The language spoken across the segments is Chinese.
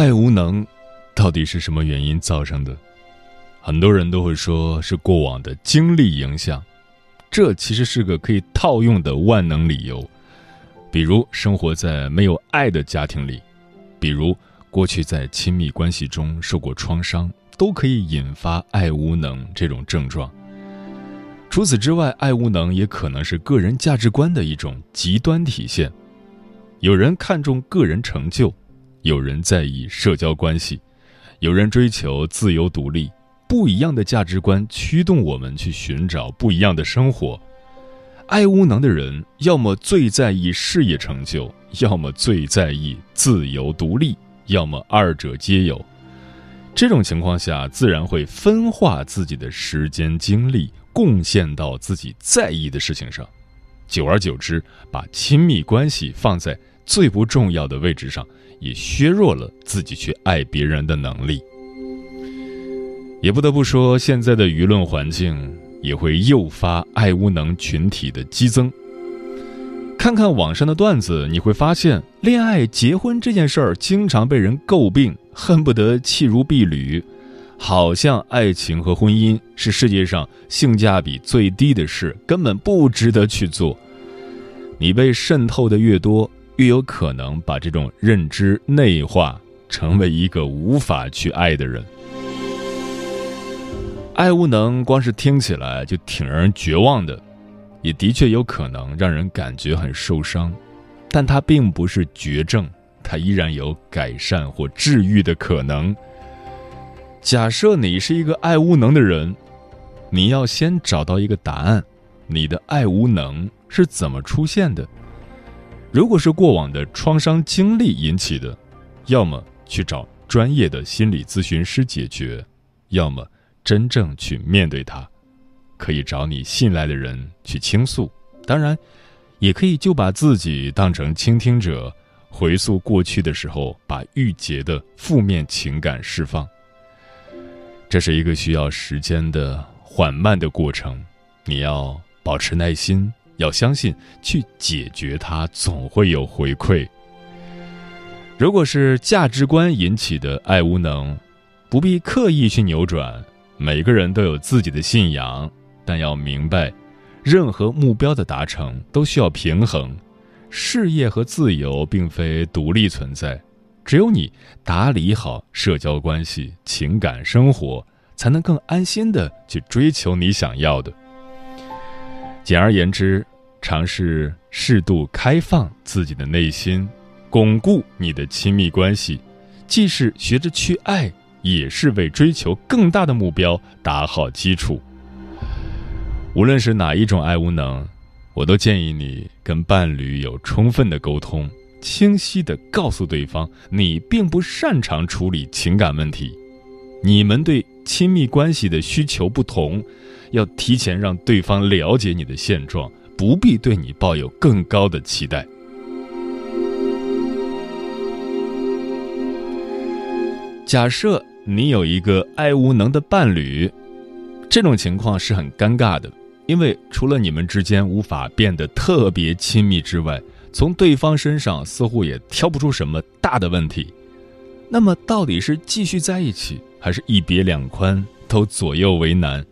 爱无能，到底是什么原因造成的？很多人都会说是过往的经历影响，这其实是个可以套用的万能理由。比如生活在没有爱的家庭里，比如过去在亲密关系中受过创伤，都可以引发爱无能这种症状。除此之外，爱无能也可能是个人价值观的一种极端体现。有人看重个人成就。有人在意社交关系，有人追求自由独立，不一样的价值观驱动我们去寻找不一样的生活。爱无能的人，要么最在意事业成就，要么最在意自由独立，要么二者皆有。这种情况下，自然会分化自己的时间精力，贡献到自己在意的事情上。久而久之，把亲密关系放在最不重要的位置上。也削弱了自己去爱别人的能力。也不得不说，现在的舆论环境也会诱发爱无能群体的激增。看看网上的段子，你会发现，恋爱、结婚这件事儿经常被人诟病，恨不得弃如敝履，好像爱情和婚姻是世界上性价比最低的事，根本不值得去做。你被渗透的越多。越有可能把这种认知内化，成为一个无法去爱的人。爱无能，光是听起来就挺让人绝望的，也的确有可能让人感觉很受伤。但它并不是绝症，它依然有改善或治愈的可能。假设你是一个爱无能的人，你要先找到一个答案：你的爱无能是怎么出现的？如果是过往的创伤经历引起的，要么去找专业的心理咨询师解决，要么真正去面对它。可以找你信赖的人去倾诉，当然，也可以就把自己当成倾听者，回溯过去的时候，把郁结的负面情感释放。这是一个需要时间的缓慢的过程，你要保持耐心。要相信，去解决它总会有回馈。如果是价值观引起的爱无能，不必刻意去扭转。每个人都有自己的信仰，但要明白，任何目标的达成都需要平衡。事业和自由并非独立存在，只有你打理好社交关系、情感生活，才能更安心的去追求你想要的。简而言之。尝试适度开放自己的内心，巩固你的亲密关系，既是学着去爱，也是为追求更大的目标打好基础。无论是哪一种爱无能，我都建议你跟伴侣有充分的沟通，清晰的告诉对方，你并不擅长处理情感问题，你们对亲密关系的需求不同，要提前让对方了解你的现状。不必对你抱有更高的期待。假设你有一个爱无能的伴侣，这种情况是很尴尬的，因为除了你们之间无法变得特别亲密之外，从对方身上似乎也挑不出什么大的问题。那么，到底是继续在一起，还是一别两宽，都左右为难。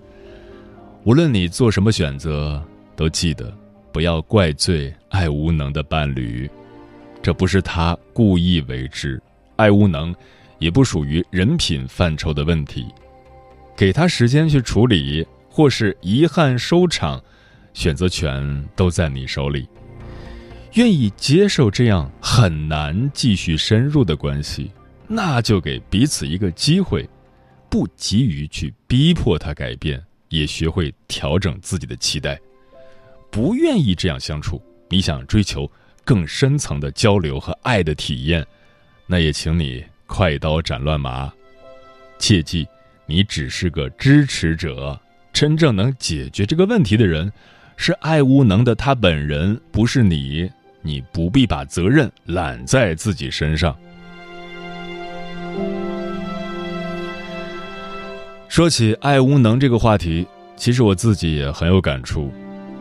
无论你做什么选择。都记得，不要怪罪爱无能的伴侣，这不是他故意为之，爱无能，也不属于人品范畴的问题。给他时间去处理，或是遗憾收场，选择权都在你手里。愿意接受这样很难继续深入的关系，那就给彼此一个机会，不急于去逼迫他改变，也学会调整自己的期待。不愿意这样相处，你想追求更深层的交流和爱的体验，那也请你快刀斩乱麻，切记。你只是个支持者，真正能解决这个问题的人，是爱无能的他本人，不是你。你不必把责任揽在自己身上。说起爱无能这个话题，其实我自己也很有感触。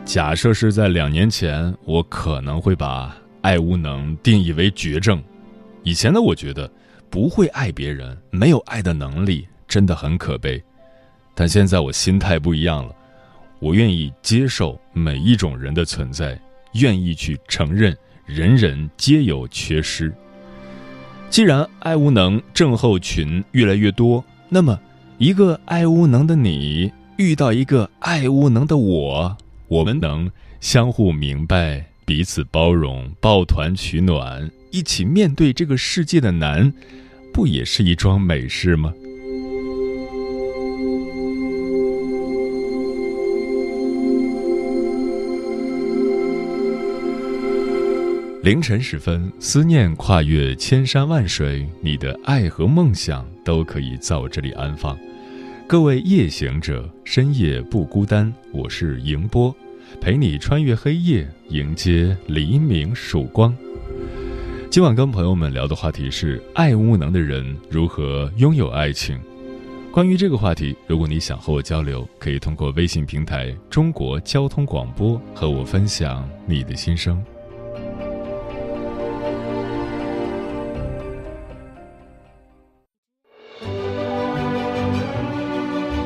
假设是在两年前，我可能会把爱无能定义为绝症。以前的我觉得，不会爱别人，没有爱的能力。真的很可悲，但现在我心态不一样了，我愿意接受每一种人的存在，愿意去承认人人皆有缺失。既然爱无能症候群越来越多，那么一个爱无能的你遇到一个爱无能的我，我们能相互明白、彼此包容、抱团取暖，一起面对这个世界的难，不也是一桩美事吗？凌晨时分，思念跨越千山万水，你的爱和梦想都可以在我这里安放。各位夜行者，深夜不孤单，我是迎波，陪你穿越黑夜，迎接黎明曙光。今晚跟朋友们聊的话题是：爱无能的人如何拥有爱情？关于这个话题，如果你想和我交流，可以通过微信平台“中国交通广播”和我分享你的心声。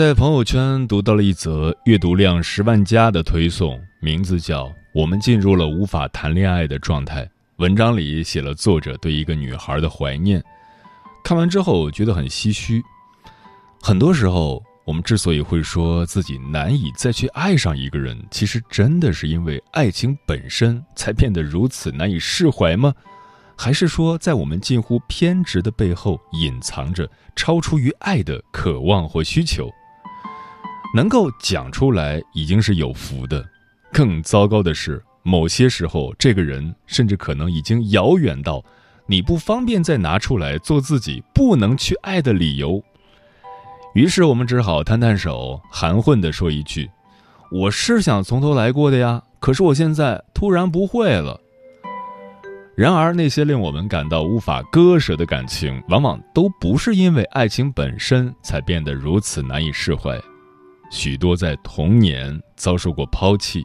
在朋友圈读到了一则阅读量十万加的推送，名字叫《我们进入了无法谈恋爱的状态》。文章里写了作者对一个女孩的怀念。看完之后觉得很唏嘘。很多时候，我们之所以会说自己难以再去爱上一个人，其实真的是因为爱情本身才变得如此难以释怀吗？还是说，在我们近乎偏执的背后，隐藏着超出于爱的渴望或需求？能够讲出来已经是有福的，更糟糕的是，某些时候这个人甚至可能已经遥远到你不方便再拿出来做自己不能去爱的理由。于是我们只好摊摊手，含混地说一句：“我是想从头来过的呀，可是我现在突然不会了。”然而，那些令我们感到无法割舍的感情，往往都不是因为爱情本身才变得如此难以释怀。许多在童年遭受过抛弃，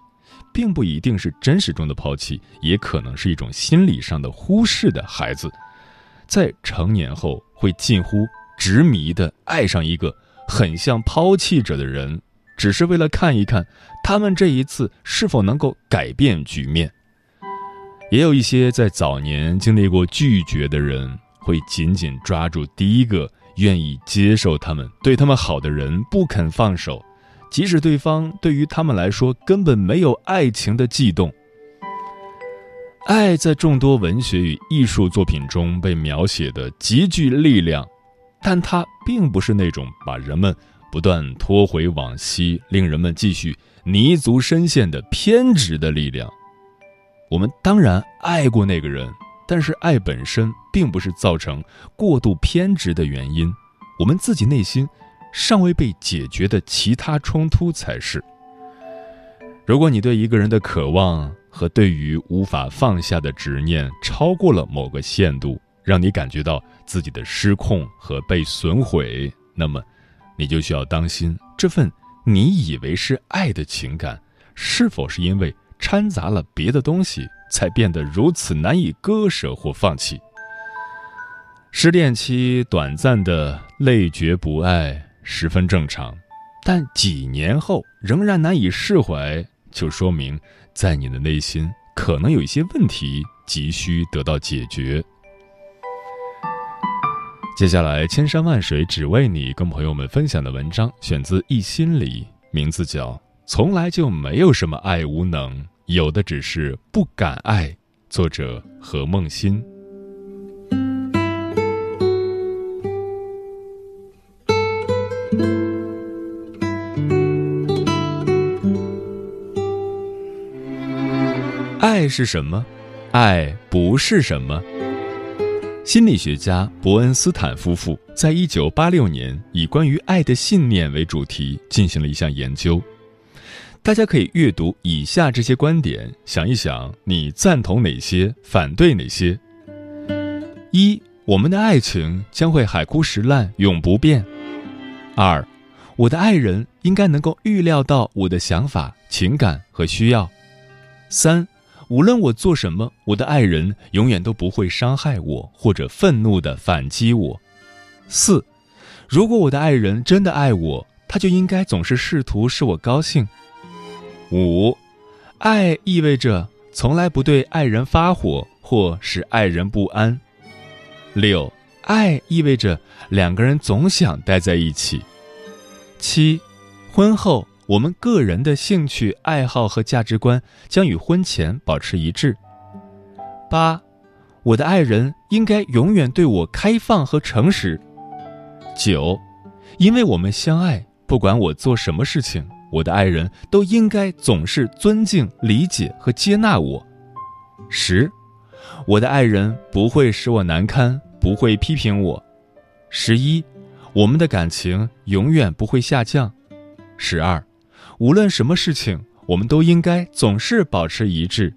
并不一定是真实中的抛弃，也可能是一种心理上的忽视的孩子，在成年后会近乎执迷的爱上一个很像抛弃者的人，只是为了看一看他们这一次是否能够改变局面。也有一些在早年经历过拒绝的人，会紧紧抓住第一个愿意接受他们、对他们好的人，不肯放手。即使对方对于他们来说根本没有爱情的悸动，爱在众多文学与艺术作品中被描写的极具力量，但它并不是那种把人们不断拖回往昔、令人们继续泥足深陷的偏执的力量。我们当然爱过那个人，但是爱本身并不是造成过度偏执的原因，我们自己内心。尚未被解决的其他冲突才是。如果你对一个人的渴望和对于无法放下的执念超过了某个限度，让你感觉到自己的失控和被损毁，那么，你就需要当心这份你以为是爱的情感，是否是因为掺杂了别的东西，才变得如此难以割舍或放弃。失恋期短暂的累觉不爱十分正常，但几年后仍然难以释怀，就说明在你的内心可能有一些问题急需得到解决。接下来，千山万水只为你，跟朋友们分享的文章选自《一心理》，名字叫《从来就没有什么爱无能，有的只是不敢爱》，作者何梦欣。爱是什么？爱不是什么。心理学家伯恩斯坦夫妇在一九八六年以关于爱的信念为主题进行了一项研究。大家可以阅读以下这些观点，想一想你赞同哪些，反对哪些。一，我们的爱情将会海枯石烂，永不变。二，我的爱人应该能够预料到我的想法、情感和需要。三。无论我做什么，我的爱人永远都不会伤害我或者愤怒的反击我。四，如果我的爱人真的爱我，他就应该总是试图使我高兴。五，爱意味着从来不对爱人发火或使爱人不安。六，爱意味着两个人总想待在一起。七，婚后。我们个人的兴趣爱好和价值观将与婚前保持一致。八，我的爱人应该永远对我开放和诚实。九，因为我们相爱，不管我做什么事情，我的爱人都应该总是尊敬、理解和接纳我。十，我的爱人不会使我难堪，不会批评我。十一，我们的感情永远不会下降。十二。无论什么事情，我们都应该总是保持一致。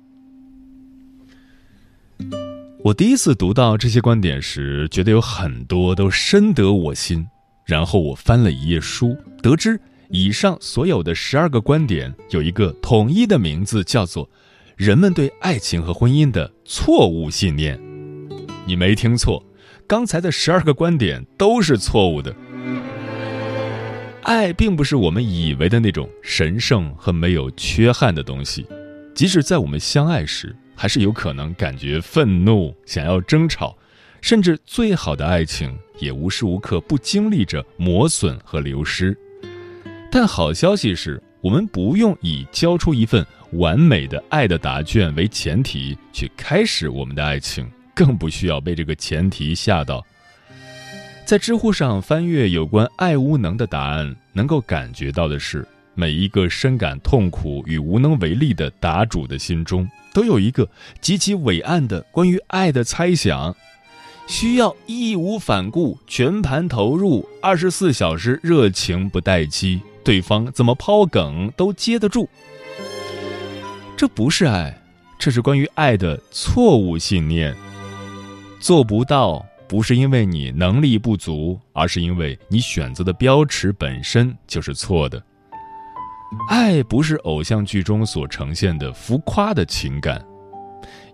我第一次读到这些观点时，觉得有很多都深得我心。然后我翻了一页书，得知以上所有的十二个观点有一个统一的名字，叫做“人们对爱情和婚姻的错误信念”。你没听错，刚才的十二个观点都是错误的。爱并不是我们以为的那种神圣和没有缺憾的东西，即使在我们相爱时，还是有可能感觉愤怒、想要争吵，甚至最好的爱情也无时无刻不经历着磨损和流失。但好消息是，我们不用以交出一份完美的爱的答卷为前提去开始我们的爱情，更不需要被这个前提吓到。在知乎上翻阅有关爱无能的答案，能够感觉到的是，每一个深感痛苦与无能为力的答主的心中，都有一个极其伟岸的关于爱的猜想，需要义无反顾、全盘投入、二十四小时热情不待机，对方怎么抛梗都接得住。这不是爱，这是关于爱的错误信念，做不到。不是因为你能力不足，而是因为你选择的标尺本身就是错的。爱不是偶像剧中所呈现的浮夸的情感，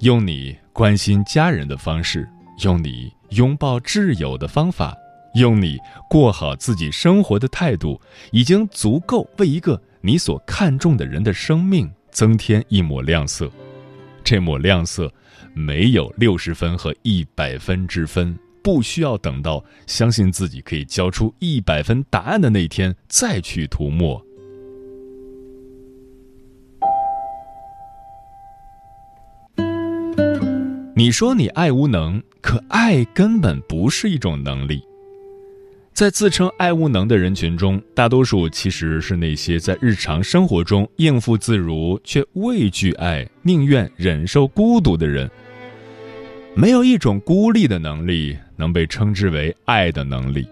用你关心家人的方式，用你拥抱挚友的方法，用你过好自己生活的态度，已经足够为一个你所看重的人的生命增添一抹亮色。这抹亮色，没有六十分和一百分之分。不需要等到相信自己可以交出一百分答案的那天再去涂抹。你说你爱无能，可爱根本不是一种能力。在自称爱无能的人群中，大多数其实是那些在日常生活中应付自如却畏惧爱、宁愿忍受孤独的人。没有一种孤立的能力能被称之为爱的能力。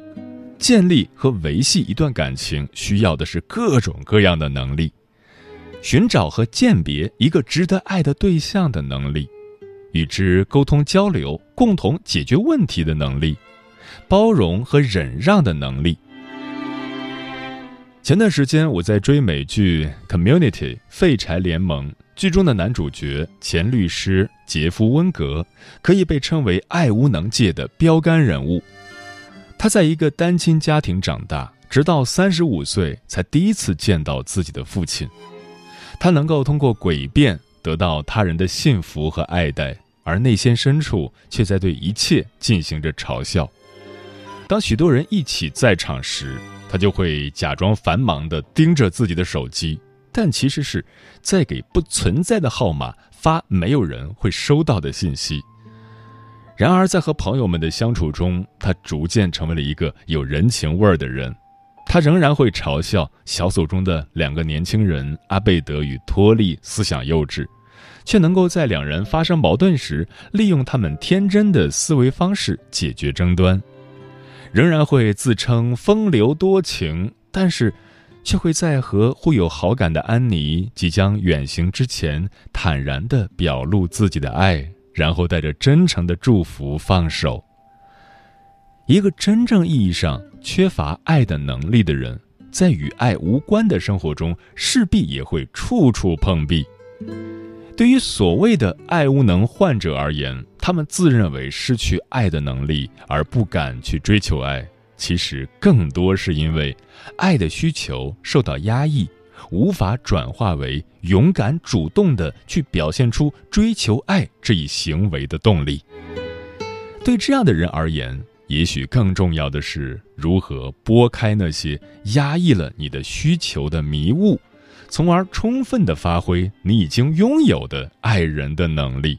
建立和维系一段感情需要的是各种各样的能力：寻找和鉴别一个值得爱的对象的能力，与之沟通交流、共同解决问题的能力，包容和忍让的能力。前段时间我在追美剧《Community》废柴联盟，剧中的男主角前律师杰夫温格可以被称为爱无能界的标杆人物。他在一个单亲家庭长大，直到三十五岁才第一次见到自己的父亲。他能够通过诡辩得到他人的信服和爱戴，而内心深处却在对一切进行着嘲笑。当许多人一起在场时，他就会假装繁忙地盯着自己的手机，但其实是在给不存在的号码发没有人会收到的信息。然而，在和朋友们的相处中，他逐渐成为了一个有人情味儿的人。他仍然会嘲笑小组中的两个年轻人阿贝德与托利思想幼稚，却能够在两人发生矛盾时，利用他们天真的思维方式解决争端。仍然会自称风流多情，但是，却会在和互有好感的安妮即将远行之前，坦然地表露自己的爱，然后带着真诚的祝福放手。一个真正意义上缺乏爱的能力的人，在与爱无关的生活中，势必也会处处碰壁。对于所谓的爱无能患者而言，他们自认为失去爱的能力而不敢去追求爱，其实更多是因为爱的需求受到压抑，无法转化为勇敢主动的去表现出追求爱这一行为的动力。对这样的人而言，也许更重要的是如何拨开那些压抑了你的需求的迷雾。从而充分的发挥你已经拥有的爱人的能力。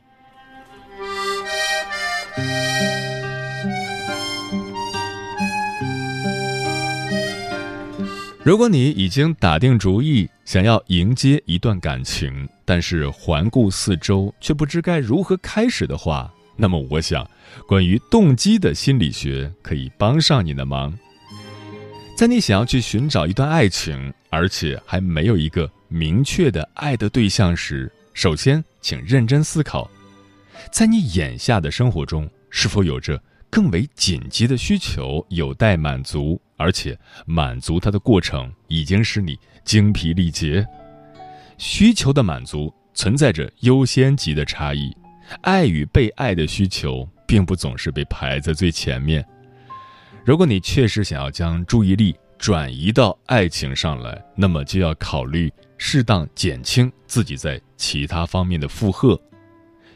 如果你已经打定主意想要迎接一段感情，但是环顾四周却不知该如何开始的话，那么我想，关于动机的心理学可以帮上你的忙。在你想要去寻找一段爱情，而且还没有一个明确的爱的对象时，首先请认真思考，在你眼下的生活中，是否有着更为紧急的需求有待满足，而且满足它的过程已经使你精疲力竭。需求的满足存在着优先级的差异，爱与被爱的需求并不总是被排在最前面。如果你确实想要将注意力转移到爱情上来，那么就要考虑适当减轻自己在其他方面的负荷，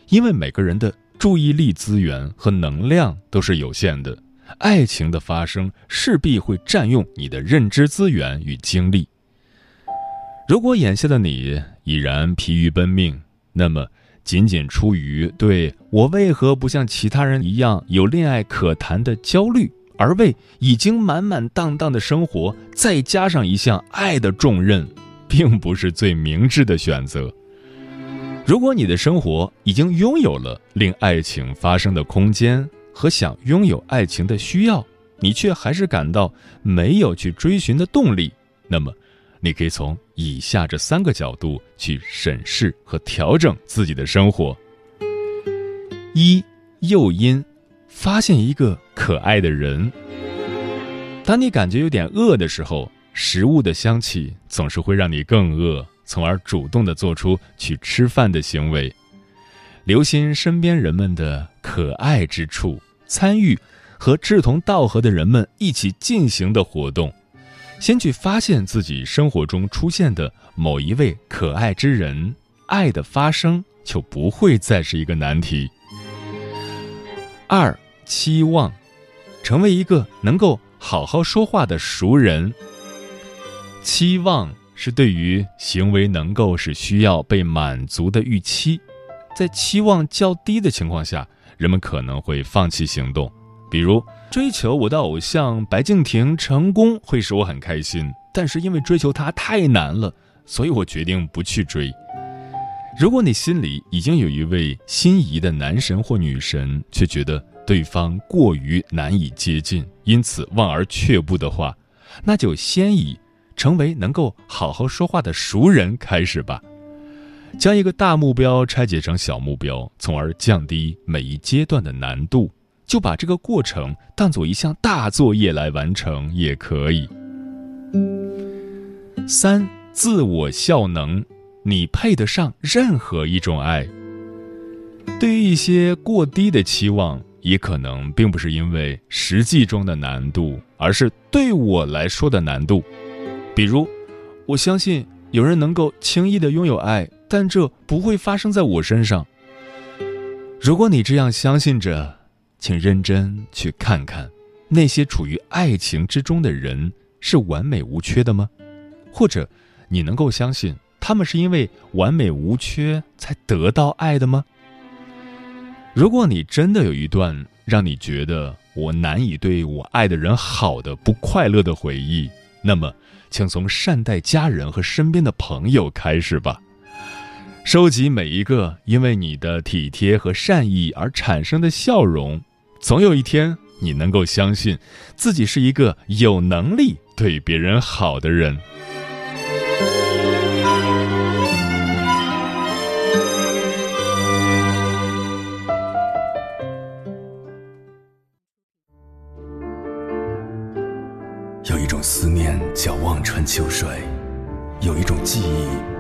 因为每个人的注意力资源和能量都是有限的，爱情的发生势必会占用你的认知资源与精力。如果眼下的你已然疲于奔命，那么仅仅出于对我为何不像其他人一样有恋爱可谈的焦虑。而为已经满满当当的生活再加上一项爱的重任，并不是最明智的选择。如果你的生活已经拥有了令爱情发生的空间和想拥有爱情的需要，你却还是感到没有去追寻的动力，那么，你可以从以下这三个角度去审视和调整自己的生活：一、诱因。发现一个可爱的人。当你感觉有点饿的时候，食物的香气总是会让你更饿，从而主动的做出去吃饭的行为。留心身边人们的可爱之处，参与和志同道合的人们一起进行的活动，先去发现自己生活中出现的某一位可爱之人，爱的发生就不会再是一个难题。二。期望成为一个能够好好说话的熟人。期望是对于行为能够是需要被满足的预期，在期望较低的情况下，人们可能会放弃行动。比如，追求我的偶像白敬亭成功会使我很开心，但是因为追求他太难了，所以我决定不去追。如果你心里已经有一位心仪的男神或女神，却觉得对方过于难以接近，因此望而却步的话，那就先以成为能够好好说话的熟人开始吧。将一个大目标拆解成小目标，从而降低每一阶段的难度，就把这个过程当做一项大作业来完成也可以。三，自我效能，你配得上任何一种爱。对于一些过低的期望。也可能并不是因为实际中的难度，而是对我来说的难度。比如，我相信有人能够轻易的拥有爱，但这不会发生在我身上。如果你这样相信着，请认真去看看，那些处于爱情之中的人是完美无缺的吗？或者，你能够相信他们是因为完美无缺才得到爱的吗？如果你真的有一段让你觉得我难以对我爱的人好的不快乐的回忆，那么，请从善待家人和身边的朋友开始吧。收集每一个因为你的体贴和善意而产生的笑容，总有一天你能够相信自己是一个有能力对别人好的人。有一种思念叫望穿秋水，有一种记忆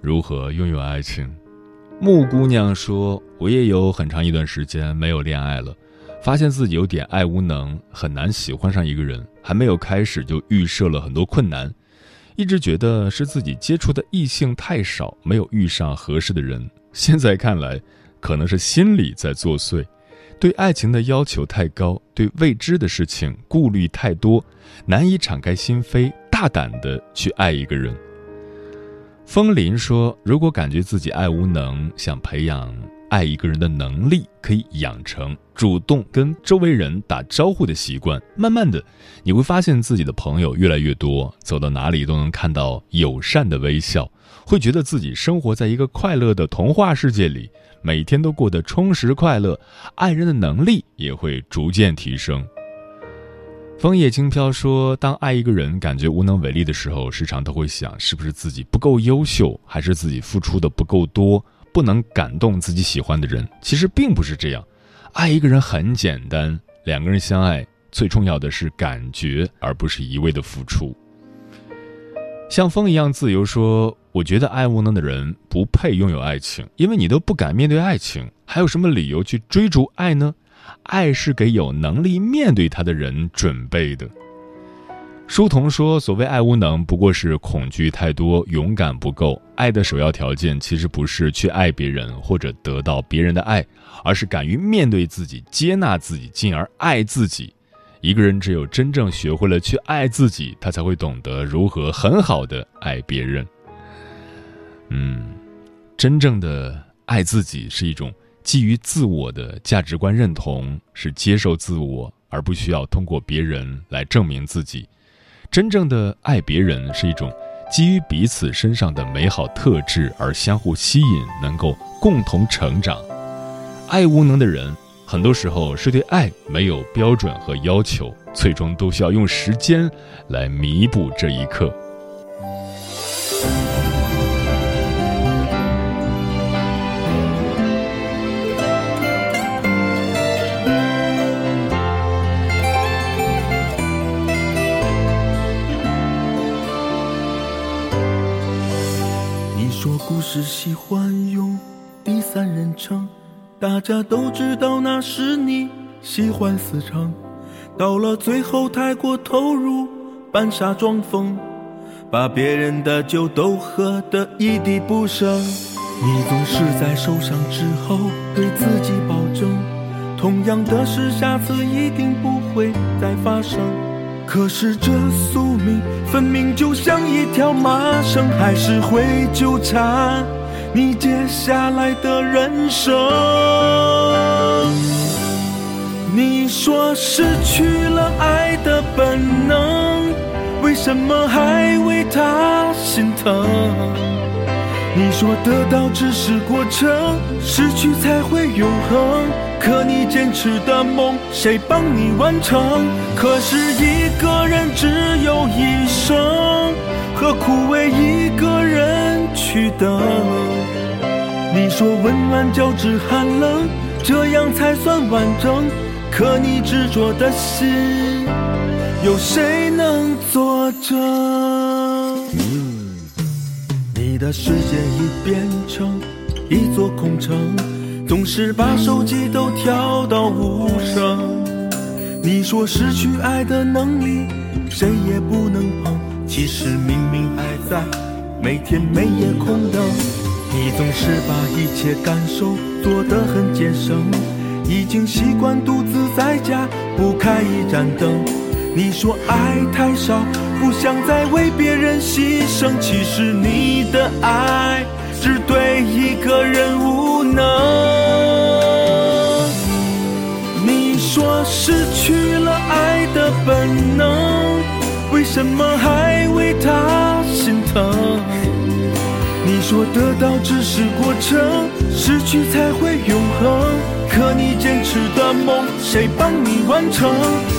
如何拥有爱情？木姑娘说：“我也有很长一段时间没有恋爱了，发现自己有点爱无能，很难喜欢上一个人。还没有开始就预设了很多困难，一直觉得是自己接触的异性太少，没有遇上合适的人。现在看来，可能是心理在作祟，对爱情的要求太高，对未知的事情顾虑太多，难以敞开心扉，大胆的去爱一个人。”风林说：“如果感觉自己爱无能，想培养爱一个人的能力，可以养成主动跟周围人打招呼的习惯。慢慢的，你会发现自己的朋友越来越多，走到哪里都能看到友善的微笑，会觉得自己生活在一个快乐的童话世界里，每天都过得充实快乐。爱人的能力也会逐渐提升。”枫叶轻飘说：“当爱一个人感觉无能为力的时候，时常都会想，是不是自己不够优秀，还是自己付出的不够多，不能感动自己喜欢的人？其实并不是这样，爱一个人很简单，两个人相爱，最重要的是感觉，而不是一味的付出。像风一样自由说，我觉得爱无能的人不配拥有爱情，因为你都不敢面对爱情，还有什么理由去追逐爱呢？”爱是给有能力面对他的人准备的。书童说：“所谓爱无能，不过是恐惧太多，勇敢不够。爱的首要条件，其实不是去爱别人或者得到别人的爱，而是敢于面对自己，接纳自己，进而爱自己。一个人只有真正学会了去爱自己，他才会懂得如何很好的爱别人。嗯，真正的爱自己是一种。”基于自我的价值观认同是接受自我，而不需要通过别人来证明自己。真正的爱别人是一种基于彼此身上的美好特质而相互吸引，能够共同成长。爱无能的人，很多时候是对爱没有标准和要求，最终都需要用时间来弥补这一刻。只喜欢用第三人称，大家都知道那是你喜欢私藏。到了最后太过投入，扮傻装疯，把别人的酒都喝得一滴不剩。你总是在受伤之后对自己保证，同样的事下次一定不会再发生。可是这宿命分明就像一条麻绳，还是会纠缠你接下来的人生。你说失去了爱的本能，为什么还为他心疼？你说得到只是过程，失去才会永恒。可你坚持的梦，谁帮你完成？可是一个人只有一生，何苦为一个人去等？你说温暖交织寒冷，这样才算完整。可你执着的心，有谁能作证？的世界已变成一座空城，总是把手机都调到无声。你说失去爱的能力，谁也不能碰。其实明明还在，每天每夜空等。你总是把一切感受做得很节省，已经习惯独自在家不开一盏灯。你说爱太少。不想再为别人牺牲，其实你的爱只对一个人无能。你说失去了爱的本能，为什么还为他心疼？你说得到只是过程，失去才会永恒。可你坚持的梦，谁帮你完成？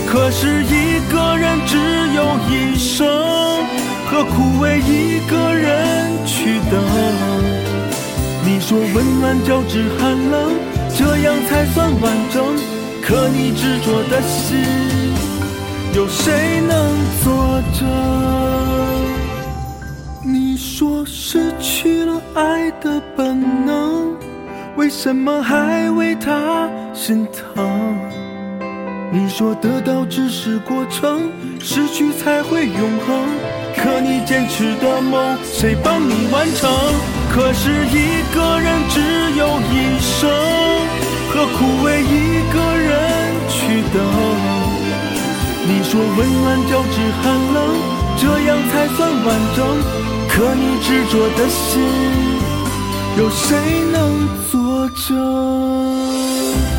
可是一个人只有一生，何苦为一个人去等？你说温暖交织寒冷，这样才算完整。可你执着的心，有谁能作证？你说失去了爱的本能。为什么还为他心疼？你说得到只是过程，失去才会永恒。可你坚持的梦，谁帮你完成？可是一个人只有一生，何苦为一个人去等？你说温暖交织寒冷，这样才算完整。可你执着的心，有谁能阻？作证。